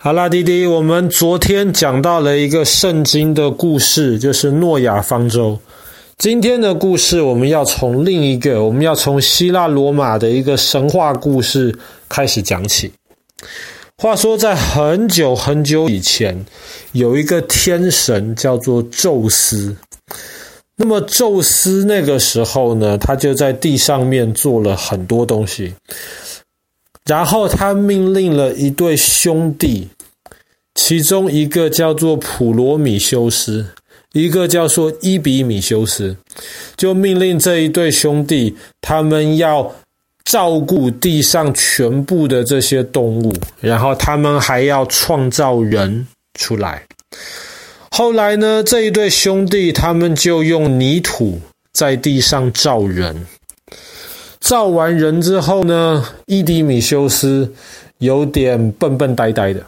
好啦，弟弟，我们昨天讲到了一个圣经的故事，就是诺亚方舟。今天的故事，我们要从另一个，我们要从希腊罗马的一个神话故事开始讲起。话说，在很久很久以前，有一个天神叫做宙斯。那么，宙斯那个时候呢，他就在地上面做了很多东西。然后他命令了一对兄弟，其中一个叫做普罗米修斯，一个叫做伊比米修斯，就命令这一对兄弟，他们要照顾地上全部的这些动物，然后他们还要创造人出来。后来呢，这一对兄弟他们就用泥土在地上造人。造完人之后呢，伊迪米修斯有点笨笨呆呆的。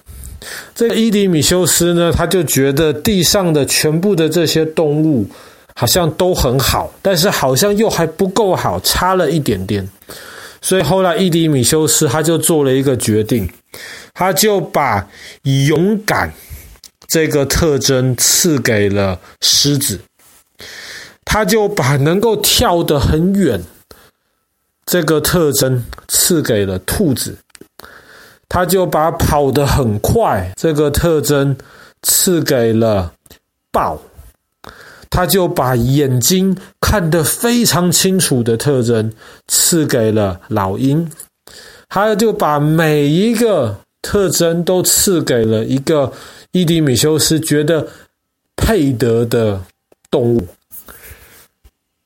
这个伊迪米修斯呢，他就觉得地上的全部的这些动物好像都很好，但是好像又还不够好，差了一点点。所以后来伊迪米修斯他就做了一个决定，他就把勇敢这个特征赐给了狮子，他就把能够跳得很远。这个特征赐给了兔子，他就把跑得很快这个特征赐给了豹，他就把眼睛看得非常清楚的特征赐给了老鹰，他就把每一个特征都赐给了一个伊迪米修斯觉得配得的动物，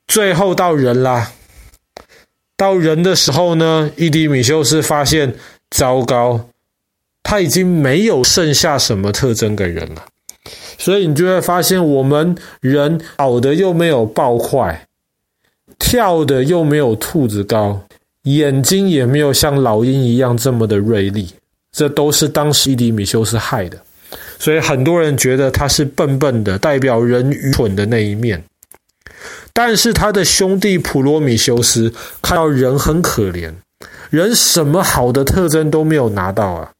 最后到人啦。到人的时候呢，伊迪米修斯发现糟糕，他已经没有剩下什么特征给人了。所以你就会发现，我们人跑的又没有豹快，跳的又没有兔子高，眼睛也没有像老鹰一样这么的锐利。这都是当时伊迪米修斯害的。所以很多人觉得他是笨笨的，代表人愚蠢的那一面。但是他的兄弟普罗米修斯看到人很可怜，人什么好的特征都没有拿到啊。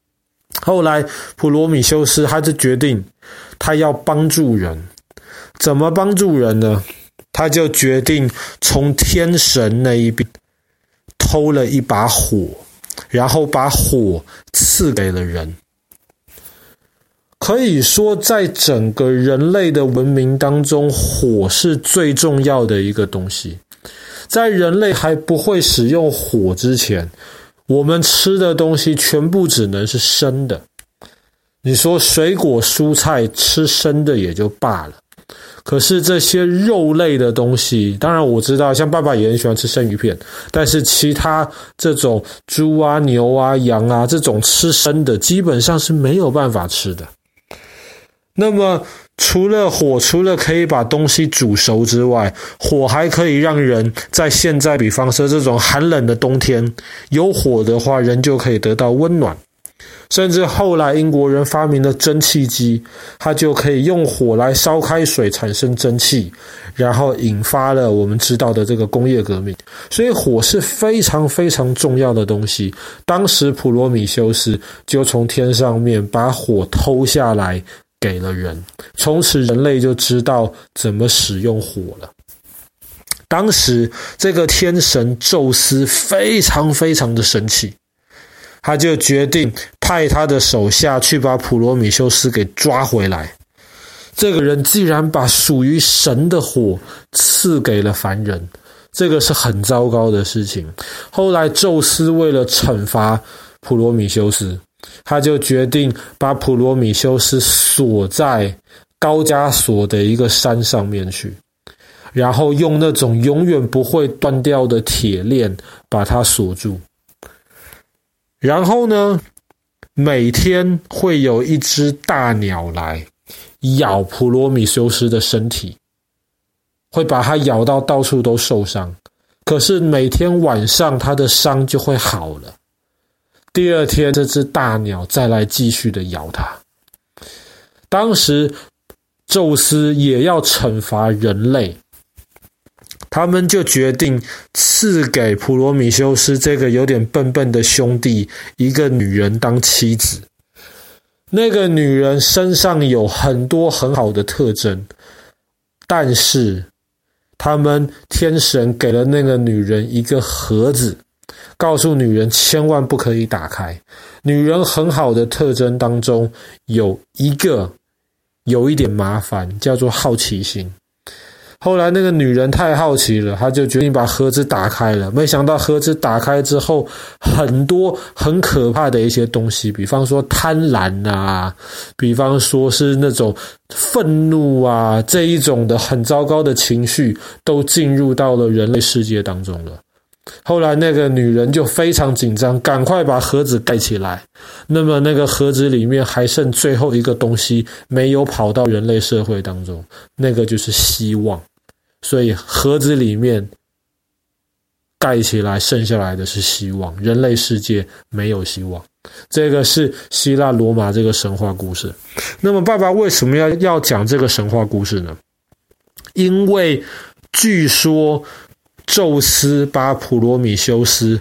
后来普罗米修斯他就决定，他要帮助人，怎么帮助人呢？他就决定从天神那一边偷了一把火，然后把火赐给了人。可以说，在整个人类的文明当中，火是最重要的一个东西。在人类还不会使用火之前，我们吃的东西全部只能是生的。你说水果、蔬菜吃生的也就罢了，可是这些肉类的东西，当然我知道，像爸爸也很喜欢吃生鱼片，但是其他这种猪啊、牛啊、羊啊这种吃生的，基本上是没有办法吃的。那么，除了火，除了可以把东西煮熟之外，火还可以让人在现在，比方说这种寒冷的冬天，有火的话，人就可以得到温暖。甚至后来英国人发明了蒸汽机，它就可以用火来烧开水，产生蒸汽，然后引发了我们知道的这个工业革命。所以，火是非常非常重要的东西。当时普罗米修斯就从天上面把火偷下来。给了人，从此人类就知道怎么使用火了。当时这个天神宙斯非常非常的生气，他就决定派他的手下去把普罗米修斯给抓回来。这个人既然把属于神的火赐给了凡人，这个是很糟糕的事情。后来宙斯为了惩罚普罗米修斯。他就决定把普罗米修斯锁在高加索的一个山上面去，然后用那种永远不会断掉的铁链把它锁住。然后呢，每天会有一只大鸟来咬普罗米修斯的身体，会把它咬到到处都受伤。可是每天晚上，他的伤就会好了。第二天，这只大鸟再来继续的咬他。当时，宙斯也要惩罚人类，他们就决定赐给普罗米修斯这个有点笨笨的兄弟一个女人当妻子。那个女人身上有很多很好的特征，但是他们天神给了那个女人一个盒子，告诉女人千万不可以打开。女人很好的特征当中有一个有一点麻烦，叫做好奇心。后来那个女人太好奇了，她就决定把盒子打开了。没想到盒子打开之后，很多很可怕的一些东西，比方说贪婪啊，比方说是那种愤怒啊，这一种的很糟糕的情绪，都进入到了人类世界当中了。后来那个女人就非常紧张，赶快把盒子盖起来。那么那个盒子里面还剩最后一个东西，没有跑到人类社会当中，那个就是希望。所以盒子里面盖起来，剩下来的是希望。人类世界没有希望。这个是希腊罗马这个神话故事。那么，爸爸为什么要要讲这个神话故事呢？因为据说宙斯把普罗米修斯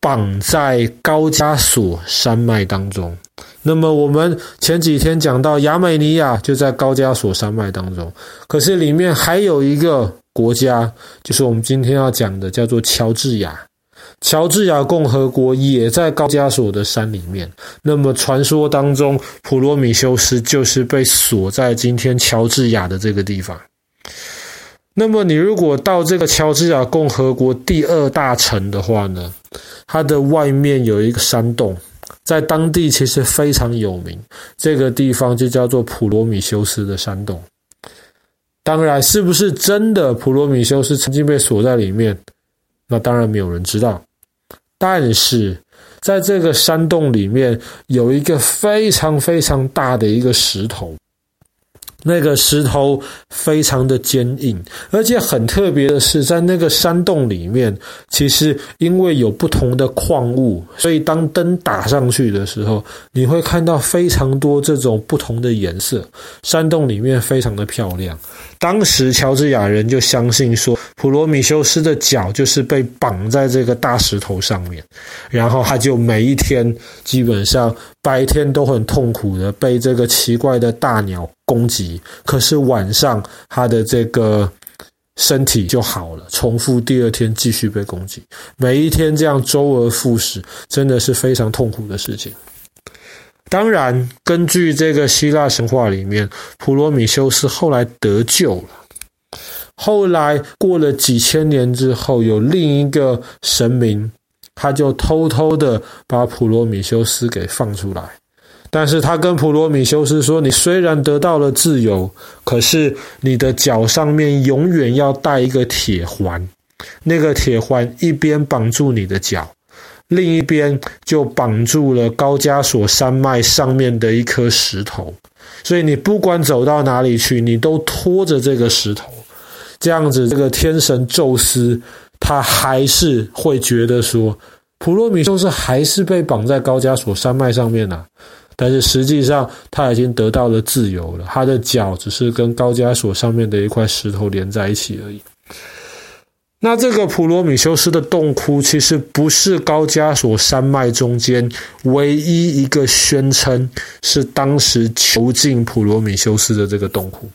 绑在高加索山脉当中。那么我们前几天讲到亚美尼亚就在高加索山脉当中，可是里面还有一个国家，就是我们今天要讲的，叫做乔治亚。乔治亚共和国也在高加索的山里面。那么传说当中，普罗米修斯就是被锁在今天乔治亚的这个地方。那么你如果到这个乔治亚共和国第二大城的话呢，它的外面有一个山洞。在当地其实非常有名，这个地方就叫做普罗米修斯的山洞。当然，是不是真的普罗米修斯曾经被锁在里面？那当然没有人知道。但是，在这个山洞里面有一个非常非常大的一个石头。那个石头非常的坚硬，而且很特别的是，在那个山洞里面，其实因为有不同的矿物，所以当灯打上去的时候，你会看到非常多这种不同的颜色。山洞里面非常的漂亮。当时乔治亚人就相信说，普罗米修斯的脚就是被绑在这个大石头上面，然后他就每一天基本上白天都很痛苦的被这个奇怪的大鸟攻击，可是晚上他的这个身体就好了，重复第二天继续被攻击，每一天这样周而复始，真的是非常痛苦的事情。当然，根据这个希腊神话里面，普罗米修斯后来得救了。后来过了几千年之后，有另一个神明，他就偷偷的把普罗米修斯给放出来。但是他跟普罗米修斯说：“你虽然得到了自由，可是你的脚上面永远要带一个铁环，那个铁环一边绑住你的脚。”另一边就绑住了高加索山脉上面的一颗石头，所以你不管走到哪里去，你都拖着这个石头。这样子，这个天神宙斯他还是会觉得说，普罗米修斯还是被绑在高加索山脉上面呢。但是实际上他已经得到了自由了，他的脚只是跟高加索上面的一块石头连在一起而已。那这个普罗米修斯的洞窟，其实不是高加索山脉中间唯一一个宣称是当时囚禁普罗米修斯的这个洞窟，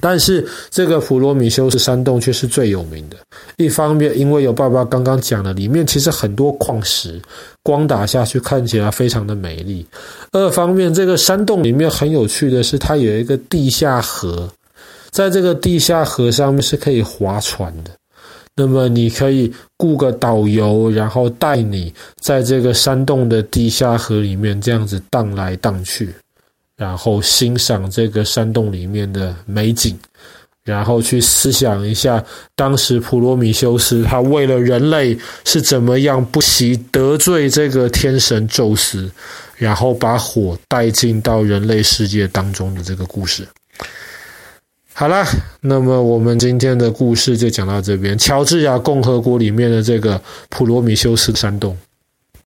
但是这个普罗米修斯山洞却是最有名的。一方面，因为有爸爸刚刚讲了，里面其实很多矿石，光打下去看起来非常的美丽；二方面，这个山洞里面很有趣的是，它有一个地下河，在这个地下河上面是可以划船的。那么你可以雇个导游，然后带你在这个山洞的地下河里面这样子荡来荡去，然后欣赏这个山洞里面的美景，然后去思想一下当时普罗米修斯他为了人类是怎么样不惜得罪这个天神宙斯，然后把火带进到人类世界当中的这个故事。好了，那么我们今天的故事就讲到这边。乔治亚共和国里面的这个普罗米修斯山洞。